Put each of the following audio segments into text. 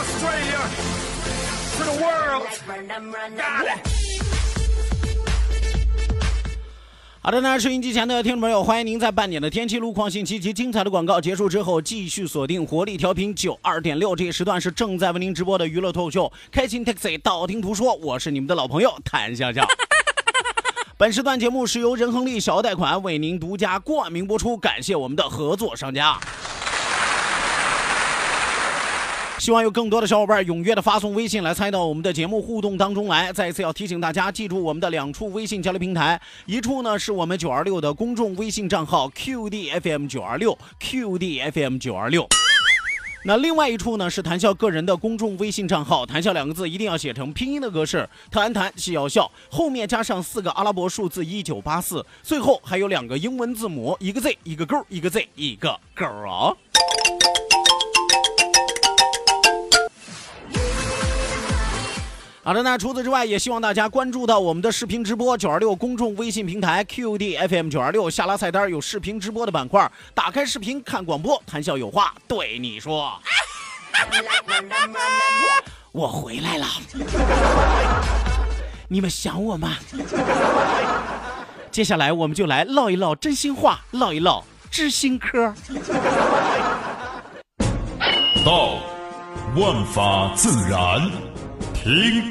Australia, to the world. Got it. 好的呢，收音机前的听众朋友，欢迎您在半点的天气路况信息及精彩的广告结束之后，继续锁定活力调频九二点六，这一时段是正在为您直播的娱乐脱口秀《开心 Taxi》，道听途说，我是你们的老朋友谭笑笑。本时段节目是由仁恒利小额贷款为您独家冠名播出，感谢我们的合作商家。希望有更多的小伙伴踊跃的发送微信来参与到我们的节目互动当中来。再一次要提醒大家，记住我们的两处微信交流平台，一处呢是我们九二六的公众微信账号 QDFM 九二六 QDFM 九二六，那另外一处呢是谈笑个人的公众微信账号，谈笑两个字一定要写成拼音的格式，谈谈笑笑，后面加上四个阿拉伯数字一九八四，最后还有两个英文字母，一个 Z 一个勾，一个 Z 一个勾啊。好的，那除此之外，也希望大家关注到我们的视频直播九二六公众微信平台 QDFM 九二六下拉菜单有视频直播的板块，打开视频看广播，谈笑有话对你说。我回来了，你们想我吗？接下来我们就来唠一唠真心话，唠一唠知心嗑。道，万法自然。听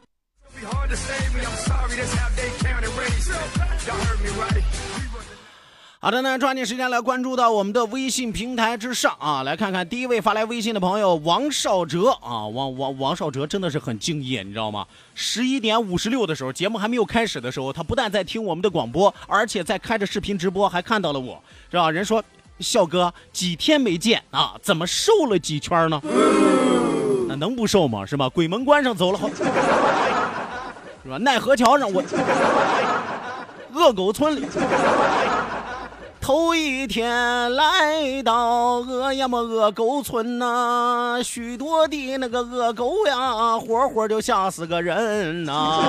好的呢，抓紧时间来关注到我们的微信平台之上啊，来看看第一位发来微信的朋友王少哲啊，王王王少哲真的是很敬业，你知道吗？十一点五十六的时候，节目还没有开始的时候，他不但在听我们的广播，而且在开着视频直播，还看到了我，是吧？人说，笑哥几天没见啊，怎么瘦了几圈呢？那能不瘦吗？是吧？鬼门关上走了好，是吧？奈何桥上我，恶狗村里。头一天来到恶呀么恶狗村呐，许多的那个恶狗呀，活活就吓死个人呐！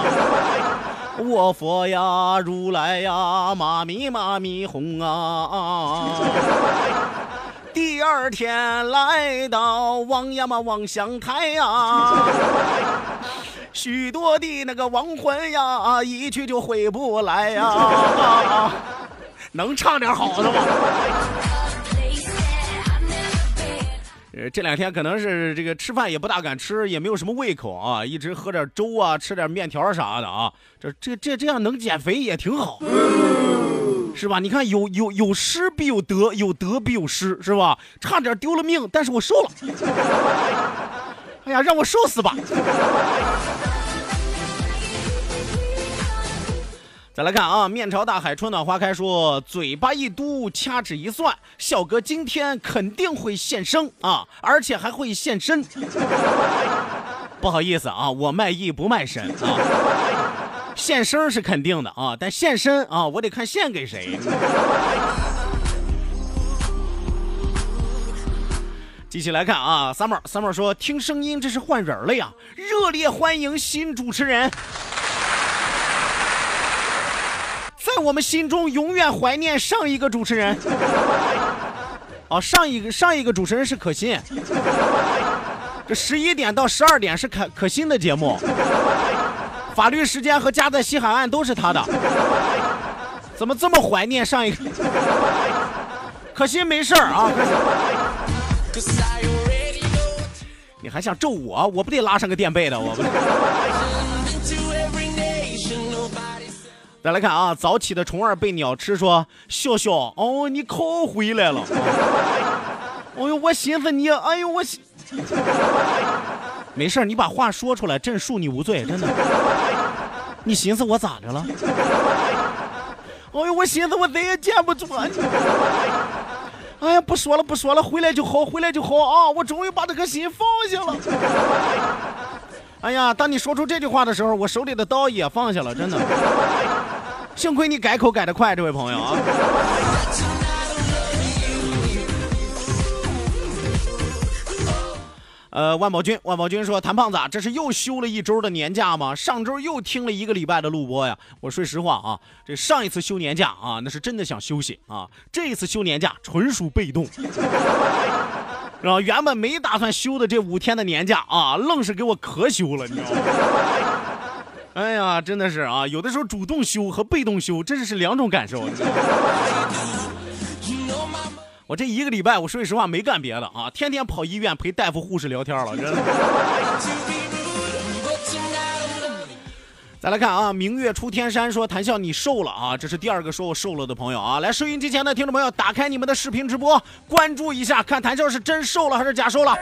我佛呀，如来呀，妈咪妈咪哄啊！第二天来到望呀嘛望乡台呀，许多的那个亡魂呀，一去就回不来呀！能唱点好的吗？呃，这两天可能是这个吃饭也不大敢吃，也没有什么胃口啊，一直喝点粥啊，吃点面条啥的啊。这这这这样能减肥也挺好，是吧？你看有有有失必有得，有得必有失，是吧？差点丢了命，但是我瘦了。哎呀，让我瘦死吧！再来看啊，面朝大海，春暖花开，说嘴巴一嘟，掐指一算，笑哥今天肯定会现身啊，而且还会现身。不好意思啊，我卖艺不卖身啊，现身是肯定的啊，但现身啊，我得看献给谁。继续来看啊，summer，summer 说听声音这是换人了呀，热烈欢迎新主持人。在我们心中永远怀念上一个主持人。哦，上一个上一个主持人是可心。这十一点到十二点是可可心的节目，法律时间和家在西海岸都是他的。怎么这么怀念上一个？可心没事儿啊，你还想咒我？我不得拉上个垫背的，我不得。再来看啊，早起的虫儿被鸟吃，说笑笑哦，你可回来了。哎呦，我寻思你，哎呦我。没事你把话说出来，朕恕你无罪，真的。你寻思我咋的了？哎呦，我寻思我再也见不着你。哎呀，不说了不说了，回来就好，回来就好啊！我终于把这颗心放下了。哎呀，当你说出这句话的时候，我手里的刀也放下了，真的。幸亏你改口改得快，这位朋友啊。呃，万宝军，万宝军说：“谭胖子，这是又休了一周的年假吗？上周又听了一个礼拜的录播呀。我说实话啊，这上一次休年假啊，那是真的想休息啊。这一次休年假纯属被动，然后原本没打算休的这五天的年假啊，愣是给我可休了，你知道吗？哎呀，真的是啊，有的时候主动修和被动修，真的是两种感受。”我这一个礼拜，我说句实话没干别的啊，天天跑医院陪大夫护士聊天了，真的。再来看啊，明月出天山说谭笑你瘦了啊，这是第二个说我瘦了的朋友啊。来，收音机前的听众朋友，打开你们的视频直播，关注一下，看谭笑是真瘦了还是假瘦了。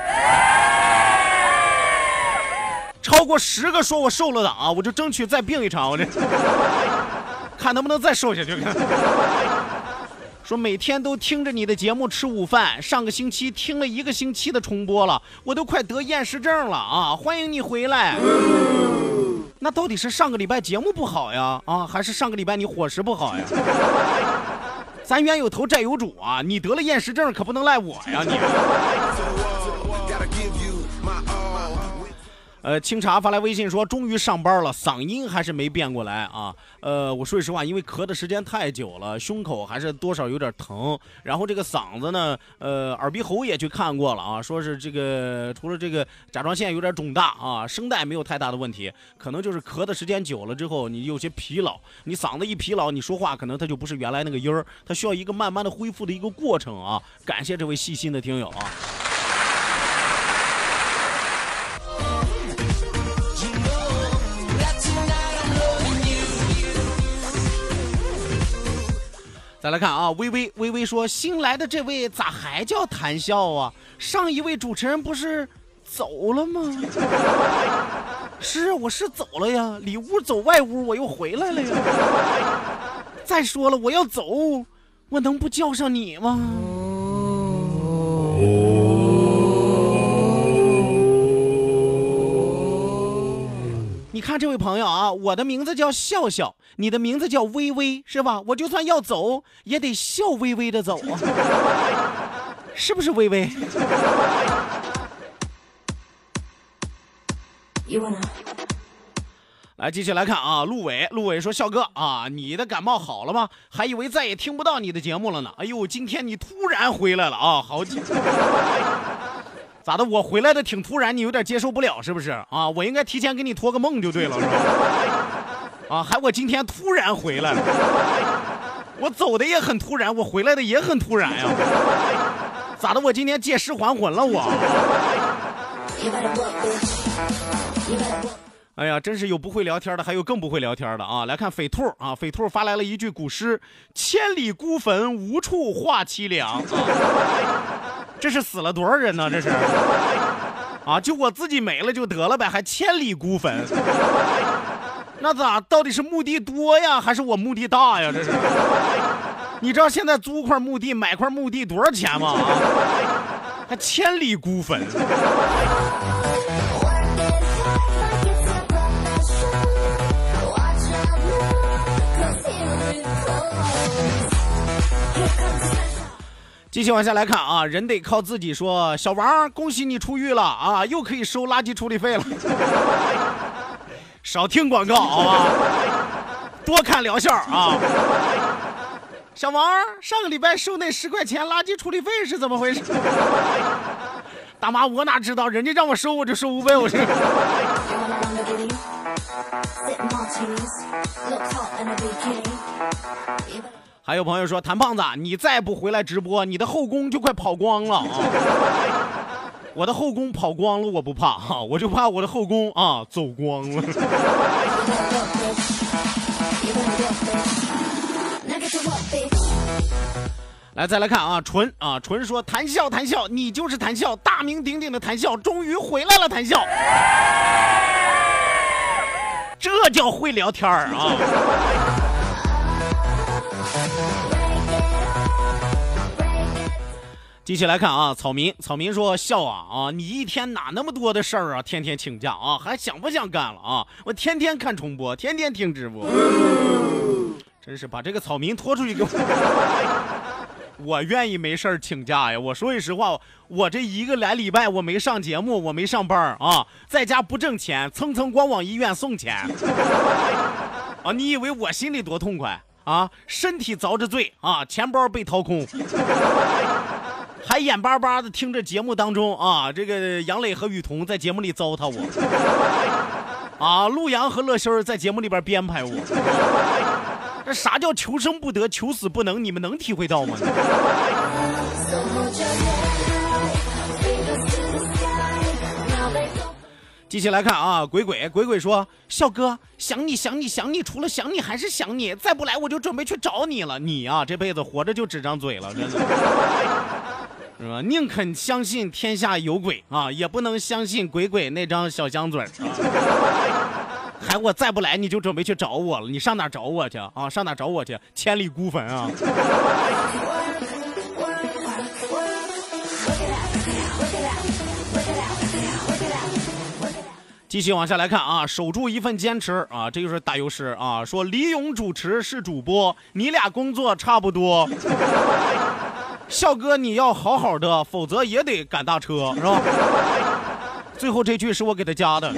超过十个说我瘦了的啊，我就争取再病一场，我这 看能不能再瘦下去。说每天都听着你的节目吃午饭，上个星期听了一个星期的重播了，我都快得厌食症了啊！欢迎你回来。那到底是上个礼拜节目不好呀，啊，还是上个礼拜你伙食不好呀？咱冤有头债有主啊！你得了厌食症可不能赖我呀你。呃，清茶发来微信说，终于上班了，嗓音还是没变过来啊。呃，我说句实话，因为咳的时间太久了，胸口还是多少有点疼。然后这个嗓子呢，呃，耳鼻喉也去看过了啊，说是这个除了这个甲状腺有点肿大啊，声带没有太大的问题，可能就是咳的时间久了之后，你有些疲劳，你嗓子一疲劳，你说话可能它就不是原来那个音儿，它需要一个慢慢的恢复的一个过程啊。感谢这位细心的听友啊。再来看啊，微微微微说，新来的这位咋还叫谈笑啊？上一位主持人不是走了吗？是，我是走了呀，里屋走外屋，我又回来了呀。再说了，我要走，我能不叫上你吗？你看这位朋友啊，我的名字叫笑笑，你的名字叫微微，是吧？我就算要走，也得笑微微的走啊，是不是微微？来，继续来看啊，陆伟，陆伟说：“笑哥啊，你的感冒好了吗？还以为再也听不到你的节目了呢。哎呦，今天你突然回来了啊，好紧。”咋的？我回来的挺突然，你有点接受不了是不是啊？我应该提前给你托个梦就对了，是吧？啊，还我今天突然回来了，我走的也很突然，我回来的也很突然呀。咋的？我今天借尸还魂了我？哎呀，真是有不会聊天的，还有更不会聊天的啊！来看匪兔啊，匪兔发来了一句古诗：“千里孤坟，无处话凄凉。” 这是死了多少人呢？这是，啊，就我自己没了就得了呗，还千里孤坟，那咋？到底是墓地多呀，还是我墓地大呀？这是，你知道现在租块墓地、买块墓地多少钱吗？还千里孤坟。继续往下来看啊，人得靠自己。说小王，恭喜你出狱了啊，又可以收垃圾处理费了。少听广告好吧？多看疗效啊。小王，上个礼拜收那十块钱垃圾处理费是怎么回事？大妈，我哪知道，人家让我收我就收呗，我这。还有朋友说，谭胖子，你再不回来直播，你的后宫就快跑光了啊！我的后宫跑光了，我不怕哈，我就怕我的后宫啊走光了。来，再来看啊，纯啊，纯说谈笑谈笑，你就是谈笑，大名鼎鼎的谈笑，终于回来了，谈笑，这叫会聊天儿啊！继续来看啊，草民，草民说笑啊啊，你一天哪那么多的事儿啊，天天请假啊，还想不想干了啊？我天天看重播，天天听直播，真是把这个草民拖出去给我。我愿意没事儿请假呀！我说句实话，我这一个来礼拜我没上节目，我没上班啊，在家不挣钱，蹭蹭光往医院送钱啊！你以为我心里多痛快啊？身体遭着罪啊，钱包被掏空，还眼巴巴的听着节目当中啊，这个杨磊和雨桐在节目里糟蹋我啊，陆阳和乐心在节目里边编排我。这啥叫求生不得，求死不能？你们能体会到吗？继续来看啊，鬼鬼鬼鬼说：“笑哥，想你想你想你，除了想你还是想你，再不来我就准备去找你了。你啊，这辈子活着就只张嘴了，真的是吧？宁肯相信天下有鬼啊，也不能相信鬼鬼那张小香嘴啊。”还我再不来，你就准备去找我了。你上哪找我去啊？上哪找我去？千里孤坟啊！继续往下来看啊，守住一份坚持啊，这就是打油诗啊。说李勇主持是主播，你俩工作差不多。笑哥你要好好的，否则也得赶大车，是吧？最后这句是我给他加的。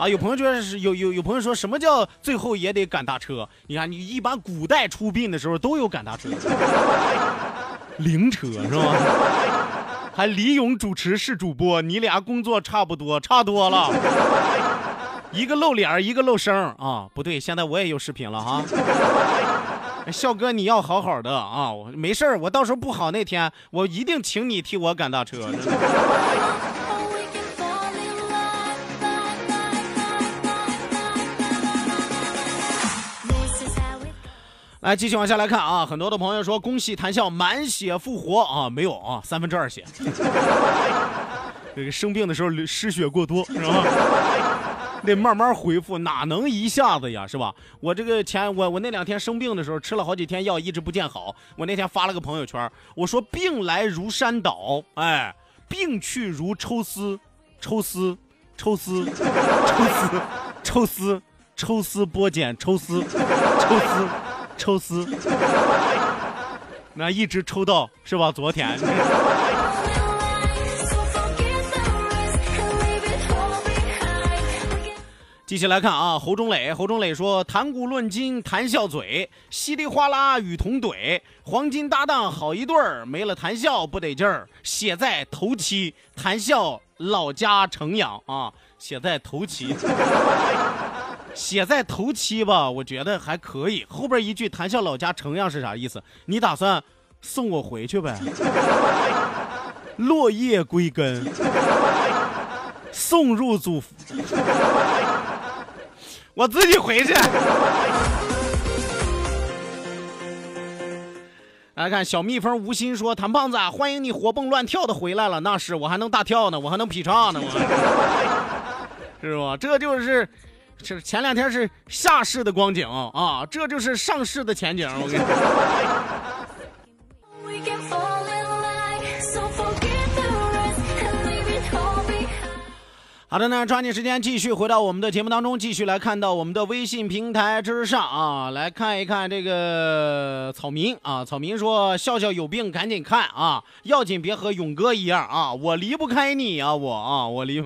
啊，有朋友觉得是有有有朋友说什么叫最后也得赶大车？你看，你一般古代出殡的时候都有赶大车，灵车是吧？还李勇主持是主播，你俩工作差不多，差多了，一个露脸，一个露声啊！不对，现在我也有视频了哈。笑哥，你要好好的啊！我没事我到时候不好那天，我一定请你替我赶大车。来，继续往下来看啊！很多的朋友说恭喜谭笑满血复活啊，没有啊，三分之二血。这个生病的时候失血过多是吧？得慢慢恢复，哪能一下子呀，是吧？我这个前我我那两天生病的时候吃了好几天药，一直不见好。我那天发了个朋友圈，我说病来如山倒，哎，病去如抽丝，抽丝，抽丝，抽丝，抽丝，抽丝 剥茧，抽丝，抽丝。抽丝，那一直抽到是吧？昨天。继续来看啊，侯忠磊，侯忠磊说：“谈古论今，谈笑嘴，稀里哗啦与同怼，黄金搭档好一对儿，没了谈笑不得劲儿。写在头七，谈笑老家城阳啊，写在头七。”写在头七吧，我觉得还可以。后边一句“谈笑老家城样”是啥意思？你打算送我回去呗？落叶归根，送入祖坟，我自己回去。来看小蜜蜂无心说：“谭胖子，欢迎你活蹦乱跳的回来了。那是我还能大跳呢，我还能劈叉呢，我 是吧？这就是。”是前两天是下市的光景啊，这就是上市的前景。我跟你说。好的呢，抓紧时间继续回到我们的节目当中，继续来看到我们的微信平台之上啊，来看一看这个草民啊。草民说：“笑笑有病赶紧看啊，要紧别和勇哥一样啊，我离不开你啊，我啊，我离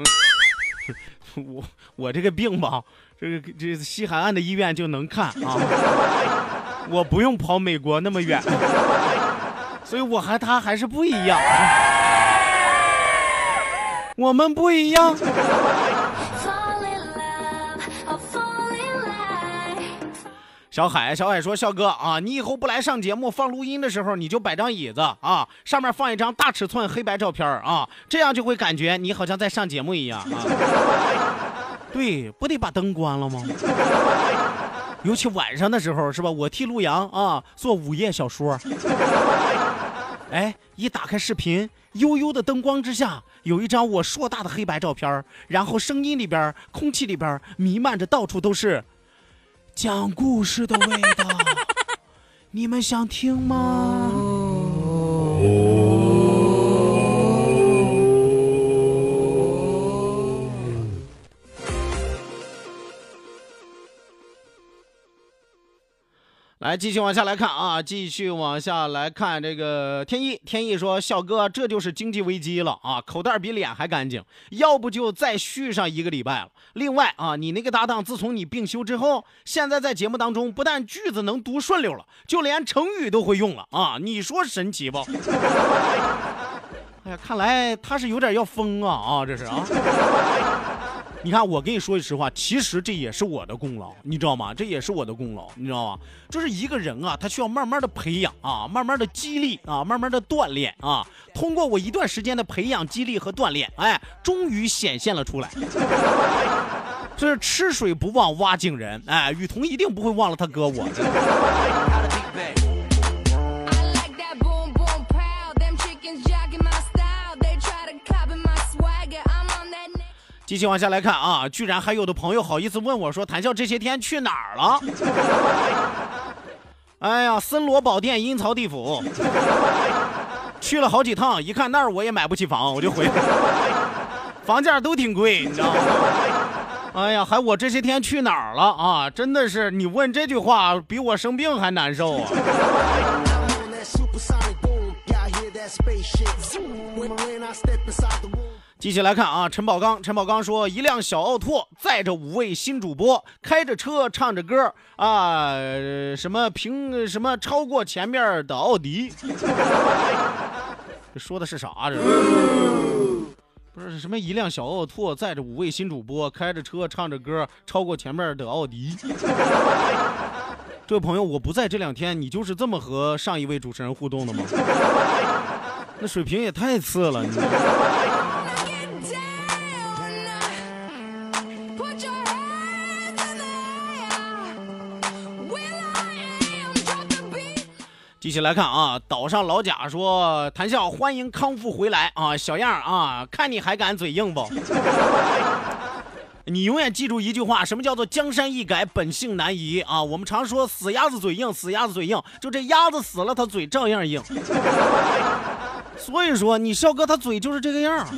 我我这个病吧。”这个这西海岸的医院就能看啊，我不用跑美国那么远，所以我和他还是不一样，我们不一样。小海，小海说：“笑哥啊，你以后不来上节目放录音的时候，你就摆张椅子啊，上面放一张大尺寸黑白照片啊，这样就会感觉你好像在上节目一样啊。对，不得把灯关了吗？尤其晚上的时候是吧？我替陆阳啊做午夜小说。哎，一打开视频，悠悠的灯光之下，有一张我硕大的黑白照片，然后声音里边、空气里边弥漫着到处都是。”讲故事的味道，你们想听吗？继续往下来看啊，继续往下来看这个天意。天意说：“笑哥，这就是经济危机了啊，口袋比脸还干净，要不就再续上一个礼拜了。另外啊，你那个搭档自从你病休之后，现在在节目当中不但句子能读顺溜了，就连成语都会用了啊，你说神奇不？哎呀，看来他是有点要疯啊啊，这是啊。”你看，我跟你说句实话，其实这也是我的功劳，你知道吗？这也是我的功劳，你知道吗？就是一个人啊，他需要慢慢的培养啊，慢慢的激励啊，慢慢的锻炼啊。通过我一段时间的培养、激励和锻炼，哎，终于显现了出来。这是吃水不忘挖井人，哎，雨桐一定不会忘了他哥我。继续往下来看啊，居然还有的朋友好意思问我说：“谭笑这些天去哪儿了？” 哎呀，森罗宝殿阴曹地府，去了好几趟，一看那儿我也买不起房，我就回。房价都挺贵，你知道吗？哎呀，还我这些天去哪儿了啊？真的是你问这句话，比我生病还难受啊！继续来看啊，陈宝刚，陈宝刚说，一辆小奥拓载着五位新主播，开着车唱着歌啊，什么凭什么超过前面的奥迪？这说的是啥？这不是什么一辆小奥拓载着五位新主播，开着车唱着歌超过前面的奥迪？这位朋友，我不在这两天，你就是这么和上一位主持人互动的吗？那水平也太次了，你。继续来看啊，岛上老贾说：“谭笑，欢迎康复回来啊，小样啊，看你还敢嘴硬不？你永远记住一句话，什么叫做江山易改，本性难移啊？我们常说死鸭子嘴硬，死鸭子嘴硬，就这鸭子死了，它嘴照样硬。所以说，你笑哥他嘴就是这个样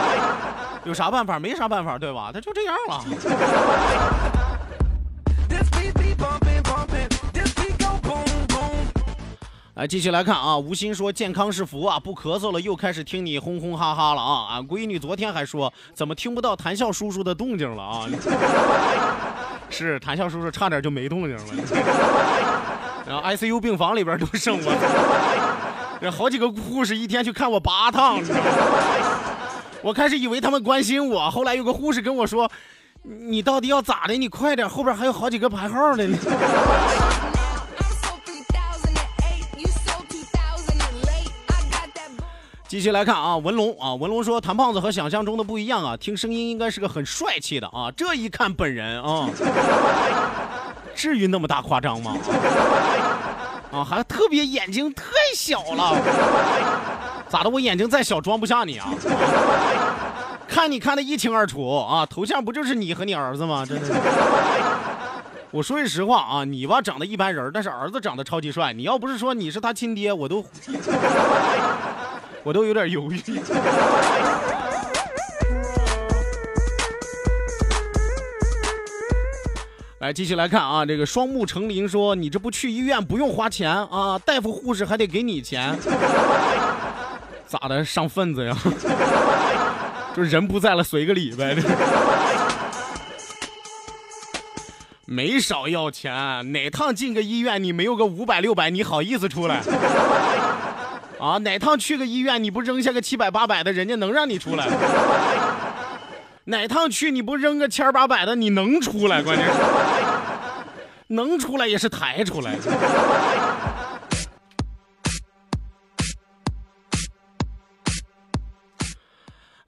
有啥办法？没啥办法，对吧？他就这样了。”来继续来看啊，吴昕说健康是福啊，不咳嗽了，又开始听你哄哄哈哈了啊！俺闺女昨天还说怎么听不到谈笑叔叔的动静了啊？是谈笑叔叔差点就没动静了，然后 ICU 病房里边都剩我，好几个护士一天去看我八趟，我开始以为他们关心我，后来有个护士跟我说，你到底要咋的？你快点，后边还有好几个排号的呢。继续来看啊，文龙啊，文龙说谭胖子和想象中的不一样啊，听声音应该是个很帅气的啊，这一看本人啊，至于那么大夸张吗？啊，还特别眼睛太小了，咋的？我眼睛再小装不下你啊？看你看的一清二楚啊，头像不就是你和你儿子吗？真是。我说句实话啊，你吧长得一般人，但是儿子长得超级帅，你要不是说你是他亲爹，我都。我都有点犹豫。来，继续来看啊，这个双目成林说：“你这不去医院不用花钱啊，大夫护士还得给你钱，咋的？上份子呀？就人不在了，随个礼呗。”没少要钱，哪趟进个医院你没有个五百六百，你好意思出来？啊，哪趟去个医院你不扔下个七百八百的，人家能让你出来？哪趟去你不扔个千八百的，你能出来？关键是能出来也是抬出来。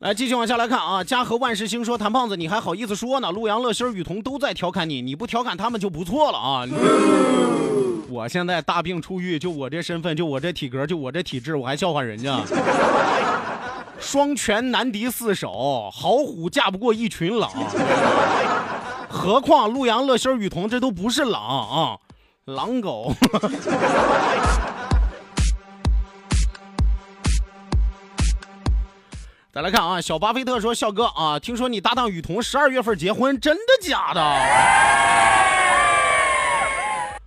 来，继续往下来看啊！嘉禾万事兴说：“谭胖子，你还好意思说呢？陆阳、乐心、雨桐都在调侃你，你不调侃他们就不错了啊！我现在大病初愈，就我这身份，就我这体格，就我这体质，我还笑话人家？双拳难敌四手，好虎架不过一群狼。何况陆阳、乐心、雨桐这都不是狼啊，狼狗。”再来看啊，小巴菲特说：“笑哥啊，听说你搭档雨桐十二月份结婚，真的假的？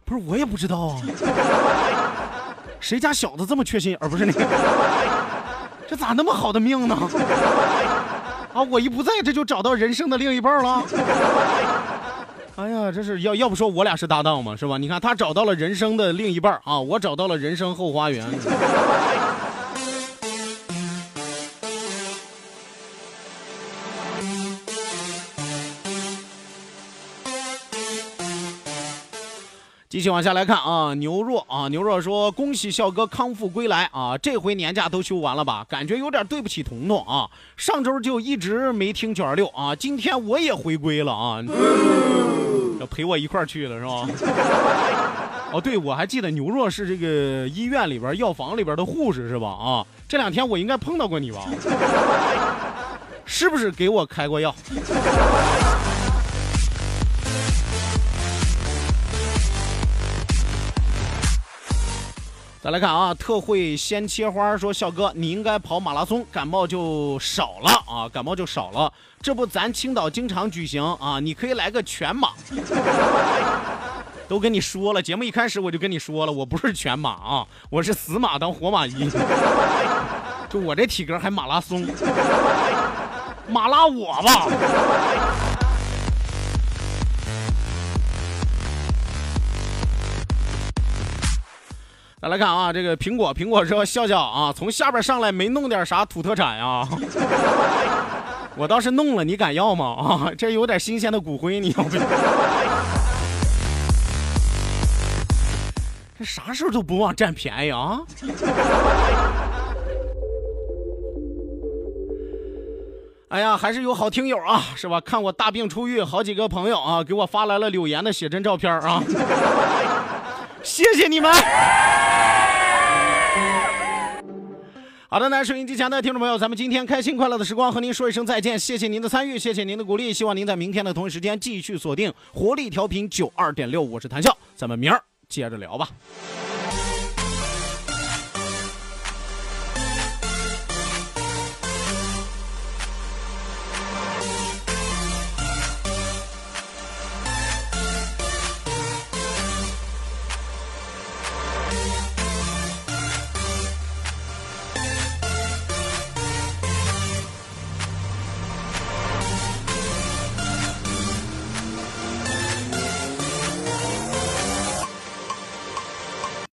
不是，我也不知道啊。谁家小子这么缺心眼儿？不是你，这咋那么好的命呢？啊，我一不在，这就找到人生的另一半了。哎呀，这是要要不说我俩是搭档嘛，是吧？你看他找到了人生的另一半啊，我找到了人生后花园。”继续往下来看啊，牛若啊，牛若说：“恭喜笑哥康复归来啊！这回年假都休完了吧？感觉有点对不起彤彤啊。上周就一直没听九二六啊，今天我也回归了啊，要陪我一块儿去了是吧？哦，对，我还记得牛若是这个医院里边药房里边的护士是吧？啊，这两天我应该碰到过你吧？是不是给我开过药？”再来看啊，特惠先切花说笑哥，你应该跑马拉松，感冒就少了啊，感冒就少了。这不，咱青岛经常举行啊，你可以来个全马。都跟你说了，节目一开始我就跟你说了，我不是全马啊，我是死马当活马医。就我这体格还马拉松，马拉我吧。来看啊，这个苹果，苹果说笑笑啊，从下边上来没弄点啥土特产呀？我倒是弄了，你敢要吗？啊，这有点新鲜的骨灰，你要不要？这啥时候都不忘占便宜啊？哎呀，还是有好听友啊，是吧？看我大病初愈，好几个朋友啊，给我发来了柳岩的写真照片啊，谢谢你们。好的，那收音机前的听众朋友，咱们今天开心快乐的时光和您说一声再见，谢谢您的参与，谢谢您的鼓励，希望您在明天的同一时间继续锁定活力调频九二点六，我是谭笑，咱们明儿接着聊吧。